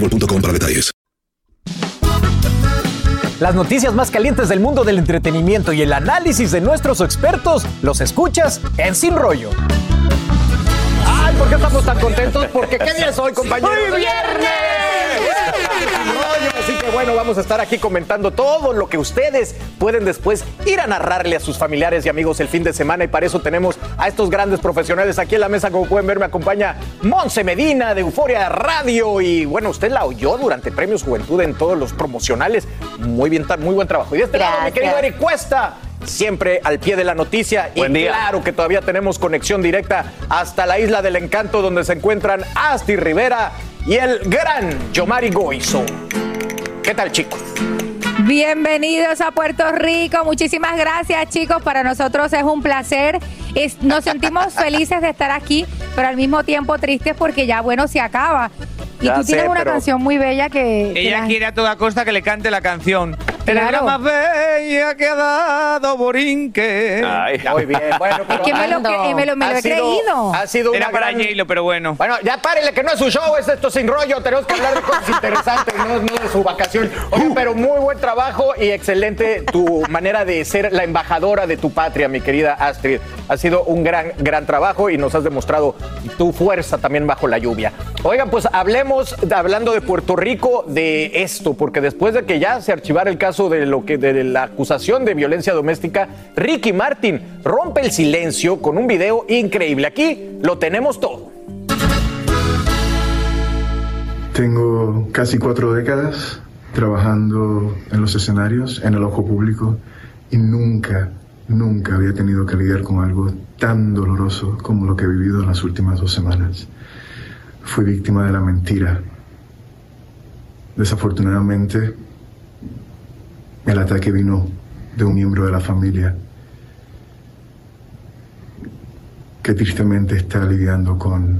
boostmobile.com para detalles. Las noticias más calientes del mundo del entretenimiento y el análisis de nuestros expertos los escuchas en Sin Rollo. Ay, ¿por qué estamos tan contentos? Porque ¿qué día es hoy, compañeros? ¡Hoy viernes! Sin Rollo, Así que bueno, vamos a estar aquí comentando todo lo que ustedes pueden después ir a narrarle a sus familiares y amigos el fin de semana y para eso tenemos a estos grandes profesionales aquí en la mesa, como pueden ver, me acompaña Monse Medina de Euforia Radio y bueno, usted la oyó durante Premios Juventud en todos los promocionales. Muy bien, muy buen trabajo. Y de este lado, mi querido Eric Cuesta. Siempre al pie de la noticia Buen y día. claro que todavía tenemos conexión directa hasta la isla del encanto donde se encuentran Asti Rivera y el gran Yomari Goizo. ¿Qué tal, chicos? Bienvenidos a Puerto Rico. Muchísimas gracias, chicos. Para nosotros es un placer. Es- nos sentimos felices de estar aquí, pero al mismo tiempo tristes porque ya, bueno, se acaba. Y Ya tú tienes una canción muy bella que. que Ella la- quiere a toda costa que le cante la canción. Eres la Claro. más bella que ha dado Borinque. Muy bien, bueno, Es que me lo, que- me lo, me lo Ha he sido- creído. Ha sido Era una para gran- pero bueno. Bueno, ya párele, que no es su show, es esto sin rollo. Tenemos que hablar de cosas interesantes, no, no de su vacación. Oye, pero muy buen trabajo y excelente tu manera de ser la embajadora de tu patria, mi querida Astrid. Ha sido un gran, gran trabajo y nos has demostrado tu fuerza también bajo la lluvia. Oigan, pues hablemos, de- hablando de Puerto Rico, de esto, porque después de que ya se archivara el caso de lo que de la acusación de violencia doméstica, Ricky Martin rompe el silencio con un video increíble. Aquí lo tenemos todo. Tengo casi cuatro décadas trabajando en los escenarios, en el ojo público, y nunca, nunca había tenido que lidiar con algo tan doloroso como lo que he vivido en las últimas dos semanas. Fui víctima de la mentira. Desafortunadamente, el ataque vino de un miembro de la familia que tristemente está lidiando con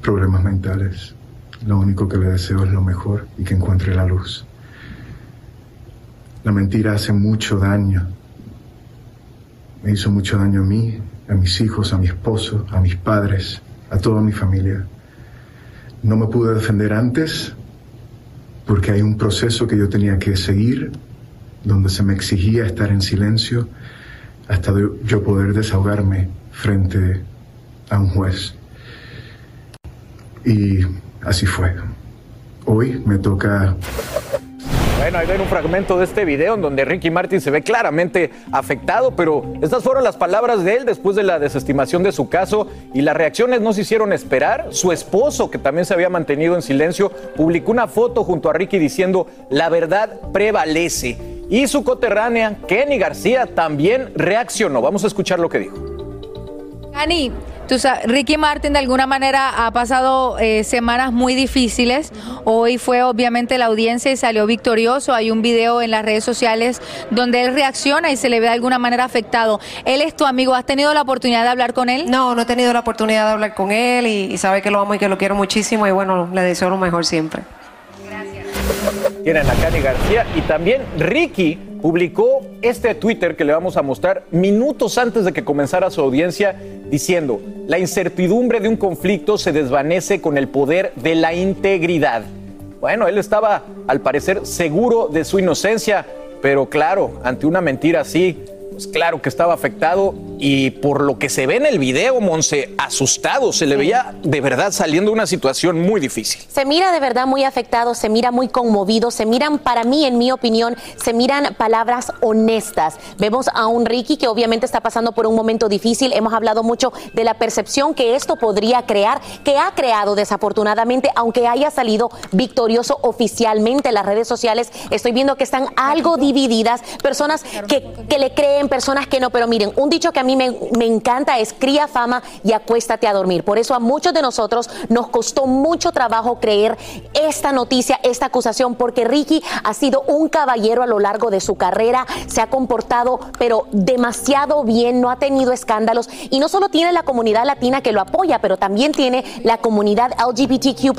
problemas mentales. Lo único que le deseo es lo mejor y que encuentre la luz. La mentira hace mucho daño. Me hizo mucho daño a mí, a mis hijos, a mi esposo, a mis padres, a toda mi familia. No me pude defender antes porque hay un proceso que yo tenía que seguir donde se me exigía estar en silencio hasta yo poder desahogarme frente a un juez. Y así fue. Hoy me toca Bueno, ahí ven un fragmento de este video en donde Ricky Martin se ve claramente afectado, pero estas fueron las palabras de él después de la desestimación de su caso y las reacciones no se hicieron esperar. Su esposo, que también se había mantenido en silencio, publicó una foto junto a Ricky diciendo la verdad prevalece. Y su coterránea, Kenny García, también reaccionó. Vamos a escuchar lo que dijo. Ani, tú Ricky Martin de alguna manera ha pasado eh, semanas muy difíciles. Hoy fue obviamente la audiencia y salió victorioso. Hay un video en las redes sociales donde él reacciona y se le ve de alguna manera afectado. Él es tu amigo. ¿Has tenido la oportunidad de hablar con él? No, no he tenido la oportunidad de hablar con él y, y sabe que lo amo y que lo quiero muchísimo y bueno, le deseo lo mejor siempre. Tienen a Cani García y también Ricky publicó este Twitter que le vamos a mostrar minutos antes de que comenzara su audiencia diciendo, la incertidumbre de un conflicto se desvanece con el poder de la integridad. Bueno, él estaba al parecer seguro de su inocencia, pero claro, ante una mentira así, pues claro que estaba afectado y por lo que se ve en el video, Monse, asustado, se le veía de verdad saliendo de una situación muy difícil. Se mira de verdad muy afectado, se mira muy conmovido, se miran, para mí, en mi opinión, se miran palabras honestas. Vemos a un Ricky que obviamente está pasando por un momento difícil. Hemos hablado mucho de la percepción que esto podría crear, que ha creado desafortunadamente, aunque haya salido victorioso oficialmente en las redes sociales. Estoy viendo que están algo divididas, personas que, que le creen, personas que no, pero miren, un dicho que a mí me, me encanta es cría fama y acuéstate a dormir. Por eso a muchos de nosotros nos costó mucho trabajo creer esta noticia, esta acusación, porque Ricky ha sido un caballero a lo largo de su carrera, se ha comportado pero demasiado bien, no ha tenido escándalos y no solo tiene la comunidad latina que lo apoya, pero también tiene la comunidad LGBTQ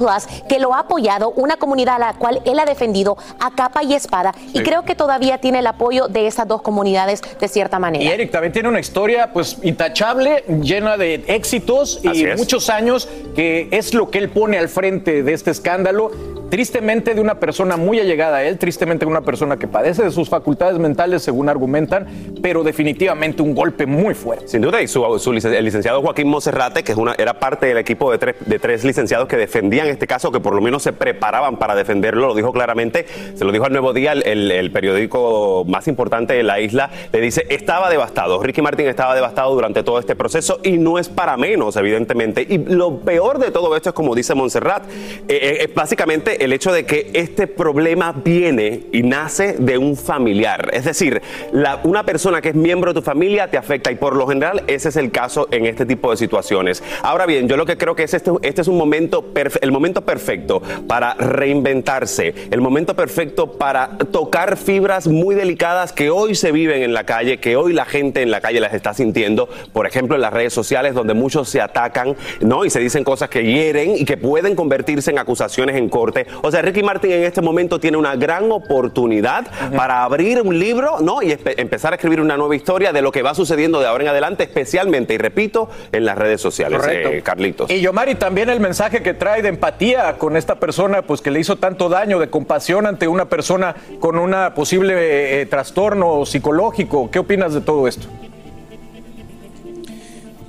que lo ha apoyado, una comunidad a la cual él ha defendido a capa y espada y creo que todavía tiene el apoyo de esas dos comunidades de cierta manera. Y Eric también tiene una historia pues intachable, llena de éxitos Así y es. muchos años que es lo que él pone al frente de este escándalo. Tristemente de una persona muy allegada a él, tristemente de una persona que padece de sus facultades mentales, según argumentan, pero definitivamente un golpe muy fuerte. Sin duda, y su, su licen- el licenciado Joaquín Monserrate, que es una, era parte del equipo de tres, de tres licenciados que defendían este caso, que por lo menos se preparaban para defenderlo, lo dijo claramente, se lo dijo al Nuevo Día, el, el- el periódico más importante de la isla, le dice, estaba devastado, Ricky Martin estaba devastado durante todo este proceso y no es para menos, evidentemente. Y lo peor de todo esto es, como dice Montserrat, eh, eh, es básicamente el hecho de que este problema viene y nace de un familiar. Es decir, la- una persona que es miembro de tu familia te afecta y por lo general ese es el caso en este tipo de situaciones. Ahora bien, yo lo que creo que es este, este es un momento, el momento perfecto para reinventarse, el momento perfecto para tocar fibras muy delicadas que hoy se viven en la calle, que hoy la gente en la calle las está sintiendo, por ejemplo en las redes sociales donde muchos se atacan, ¿no? Y se dicen cosas que hieren y que pueden convertirse en acusaciones en corte. O sea, Ricky Martin en este momento tiene una gran oportunidad para abrir un libro, ¿no? Y empezar a escribir una nueva historia de lo que va sucediendo de ahora en adelante, especialmente, y repito, en las redes sociales, eh, Carlitos. Y Yomari, también el mensaje que trae de empatía con esta persona, pues que le hizo tanto daño, de compasión ante una persona con una posible eh, trastorno psicológico. ¿Qué opinas de todo esto?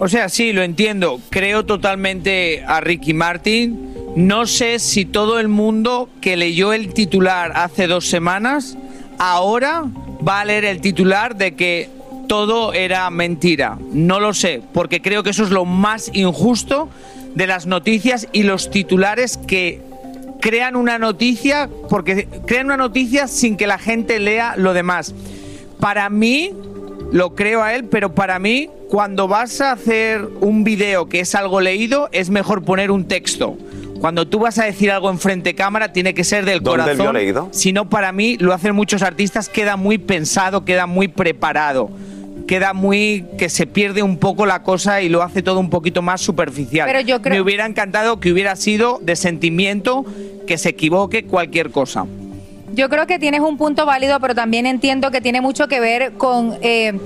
O sea, sí, lo entiendo. Creo totalmente a Ricky Martin. No sé si todo el mundo que leyó el titular hace dos semanas, ahora va a leer el titular de que todo era mentira. No lo sé, porque creo que eso es lo más injusto de las noticias y los titulares que crean una noticia, porque crean una noticia sin que la gente lea lo demás. Para mí, lo creo a él, pero para mí, cuando vas a hacer un video que es algo leído, es mejor poner un texto. Cuando tú vas a decir algo en frente cámara, tiene que ser del ¿Dónde corazón. leído? Si no, para mí, lo hacen muchos artistas, queda muy pensado, queda muy preparado. Queda muy que se pierde un poco la cosa y lo hace todo un poquito más superficial. Pero yo creo- Me hubiera encantado que hubiera sido de sentimiento, que se equivoque cualquier cosa. Yo creo que tienes un punto válido, pero también entiendo que tiene mucho que ver con, eh,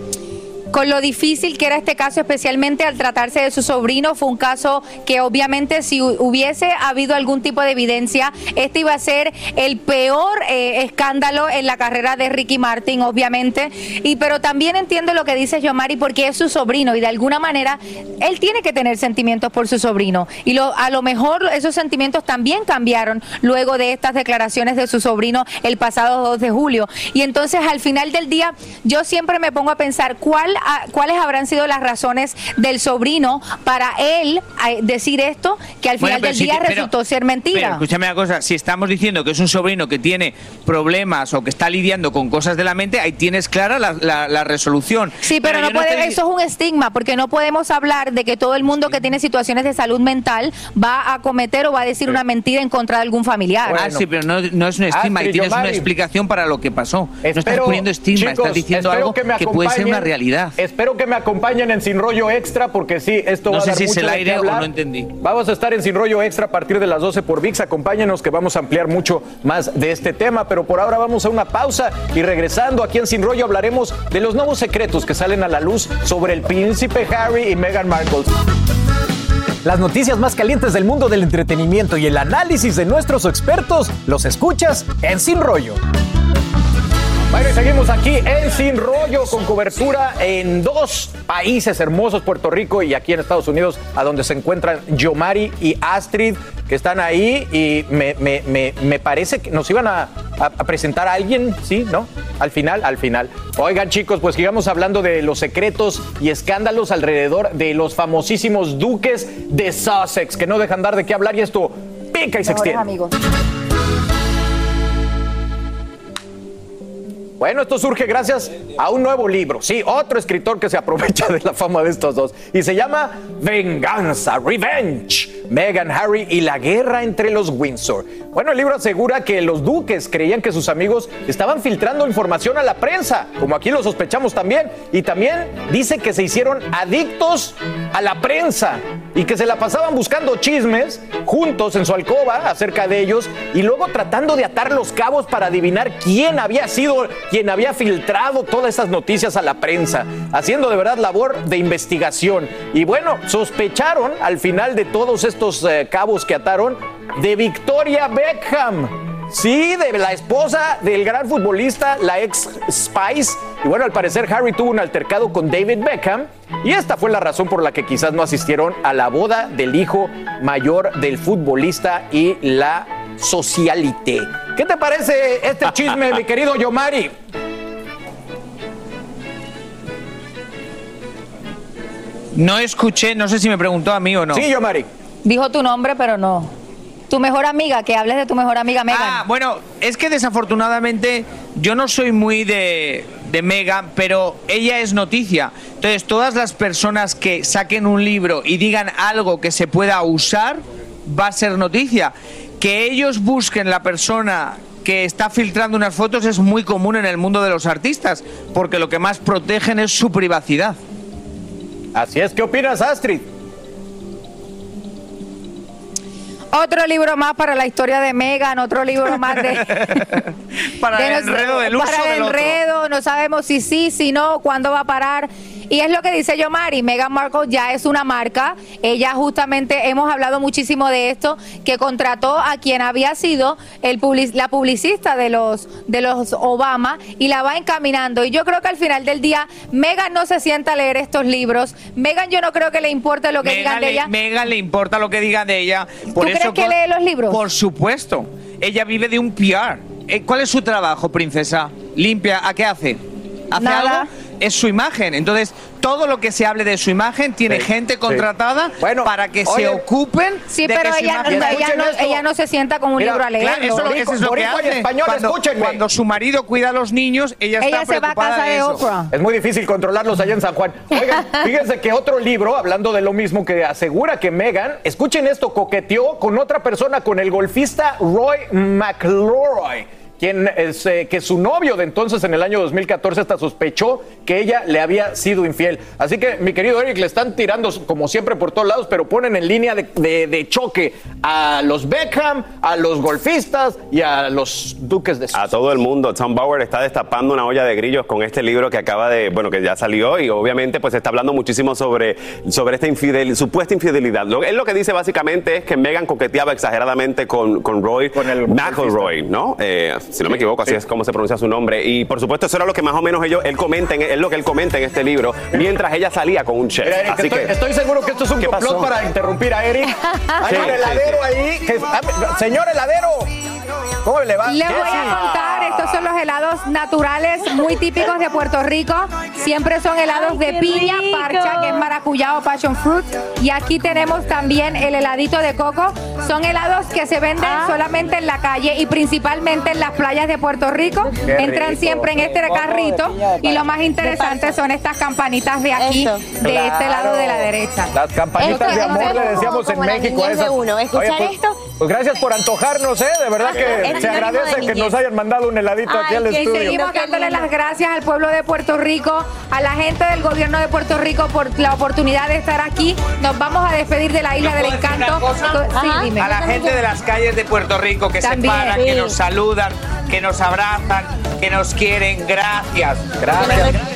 con lo difícil que era este caso, especialmente al tratarse de su sobrino. Fue un caso que obviamente si hu- hubiese habido algún tipo de evidencia, este iba a ser el peor eh, escándalo en la carrera de Ricky Martin, obviamente. Y pero también entiendo lo que dice Yomari porque es su sobrino y de alguna manera él tiene que tener sentimientos por su sobrino. Y lo, a lo mejor esos sentimientos también cambiaron luego de estas declaraciones de su sobrino el pasado 2 de julio. Y entonces al final del día yo siempre me pongo a pensar cuál, cuáles habrán sido las razones del sobrino para él eh, decir esto que al final del sí día pero- resultó ser Pero mentira. escúchame una cosa, si estamos diciendo que es un sobrino que tiene problemas o que está lidiando con cosas de la mente, ahí tienes clara la, la- la resolución. Sí, pero, no puede, te eso es un estigma, porque no podemos hablar de que todo el mundo que tiene situaciones de salud mental va a cometer o va a decir una mentira en contra de algún familiar. Ah, sí, pero no, no es un estigma, ahí tienes una explicación para lo que pasó. no estás poniendo estigma, chicos, estás diciendo algo que puede ser una realidad. Espero que me acompañen en Sin Rollo Extra porque sí, esto No va a sé dar si es mucho el de qué aire o hablar. no entendí. Vamos a estar en Sin Rollo Extra a partir de las 12 por VIX. Acompáñenos que vamos a ampliar mucho más de este tema, pero por ahora vamos a una pausa y regresando aquí en Sin Rollo hablaremos de los nuevos secretos que salen a la luz sobre el príncipe Harry y Meghan Markle. Las noticias más calientes del mundo del entretenimiento y el análisis de nuestros expertos los escuchas en Sin Rollo. Bueno, y seguimos aquí en Sin Rollo con cobertura en dos países hermosos, Puerto Rico y aquí en Estados Unidos, a donde se encuentran Yomari y Astrid, que están ahí y me, me- me- me parece que nos iban a, a- a presentar a alguien, ¿sí? ¿No? Al final, al final. Oigan chicos, pues sigamos hablando de los secretos y escándalos alrededor de los famosísimos duques de Sussex, que no dejan dar de qué hablar y esto pica y se extiende. amigos. Bueno, esto surge gracias a un nuevo libro. Sí, otro escritor que se aprovecha de la fama de estos dos. Y se llama Venganza, Revenge. Meghan, Harry y la guerra entre los Windsor. Bueno, el libro asegura que los duques creían que sus amigos estaban filtrando información a la prensa, como aquí lo sospechamos también. Y también dice que se hicieron adictos a la prensa y que se la pasaban buscando chismes juntos en su alcoba acerca de ellos y luego tratando de atar los cabos para adivinar quién había sido quien había filtrado todas esas noticias a la prensa, haciendo de verdad labor de investigación. Y bueno, sospecharon al final de todos estos eh, cabos que ataron de Victoria Beckham. Sí, de la esposa del gran futbolista, la ex Spice. Y bueno, al parecer Harry tuvo un altercado con David Beckham. Y esta fue la razón por la que quizás no asistieron a la boda del hijo mayor del futbolista y la socialité. ¿Qué te parece este chisme, mi querido Yomari? No escuché, no sé si me preguntó a mí o no. Sí, Yomari. Dijo tu nombre, pero no. Tu mejor amiga, que hables de tu mejor amiga Megan. Ah, bueno, es que desafortunadamente yo no soy muy de, de Megan, pero ella es noticia. Entonces, todas las personas que saquen un libro y digan algo que se pueda usar, va a ser noticia. Que ellos busquen la persona que está filtrando unas fotos es muy común en el mundo de los artistas, porque lo que más protegen es su privacidad. Así es, ¿qué opinas, Astrid? Otro libro más para la historia de Megan, otro libro más de... Para de el enredo del uso Para el del otro. enredo, no sabemos si sí, si no, cuándo va a parar. Y es lo que dice Yomari, Meghan Markle ya es una marca. Ella justamente, hemos hablado muchísimo de esto, que contrató a quien había sido el public- la publicista de los, de los Obama y la va encaminando. Y yo creo que al final del día, Meghan no se sienta a leer estos libros. Meghan yo no creo que le importe lo que digan Megan de ella. Megan le importa lo que digan de ella. Por ¿Tú eso que lee los libros? Por supuesto. Ella vive de un PR. Eh, ¿Cuál es su trabajo, princesa? Limpia. ¿A qué hace? ¿Hace Nada. algo? Es su imagen. Entonces, todo lo que se hable de su imagen tiene Sí, gente sí. contratada Bueno, para que oye, se ocupen Sí, de pero que su ella, imagen- ella Escuchen no, ella no se sienta con un Mira, libro a leerlo. Claro, eso, lo- eso es lo que hace. español, cuando, cuando su marido cuida a los niños, ella, ella está se va a preocupada casa de eso. Oprah. Es muy difícil controlarlos allá en San Juan. Oigan, fíjense que otro libro, hablando de lo mismo, que asegura que Megan, escuchen esto, coqueteó con otra persona, con el golfista Roy McIlroy. Quien es, eh, que su novio de entonces en el año 2014 hasta sospechó que ella le había sido infiel. Así que, mi querido Eric, le están tirando como siempre por todos lados, pero ponen en línea de, de- de choque a los Beckham, a los golfistas y a los duques de A todo el mundo. Tom Bauer está destapando una olla de grillos con este libro que acaba de, bueno, que ya salió y obviamente pues está hablando muchísimo sobre, sobre esta infidel, supuesta infidelidad. Lo, él lo que dice básicamente es que Megan coqueteaba exageradamente con, con Roy Con el McElroy, ¿no? Eh, si no me equivoco, así es como se pronuncia su nombre. Y por supuesto eso era lo que más o menos ellos, él comenta, en- es lo que él comenta en este libro, mientras ella salía con un chef. Mira, Eric, Así estoy, que, estoy seguro que esto es un ¿Qué complot pasó? para interrumpir a Eric. Hay un heladero ahí. que- ah, señor heladero, ¿cómo le va? Les voy a contar, estos son los helados naturales muy típicos de Puerto Rico. Siempre son helados de piña, parcha, que es maracuyá o passion fruit. Y aquí tenemos también el heladito de coco. Son helados que se venden solamente en la calle y principalmente en las playas de Puerto Rico. Qué Entran rico. siempre en este carrito. Y lo más interesante son estas campanitas de aquí, Esto. de este Claro. lado de la derecha. Las campanitas Esto de amor le decíamos en México. de uno. Escuchar Oye, pues, esto Pues gracias por antojarnos, ¿eh? De verdad que Es se agradece de que nos hayan mandado un heladito aquí al y estudio. seguimos dándole las gracias al pueblo de Puerto Rico, a la gente del gobierno de Puerto Rico por la oportunidad de estar aquí. Nos vamos a despedir de la isla del encanto. Sí, dime. A la gente de las calles de Puerto Rico que También. se paran, que nos saludan, que nos abrazan, que nos quieren. Gracias. Gracias.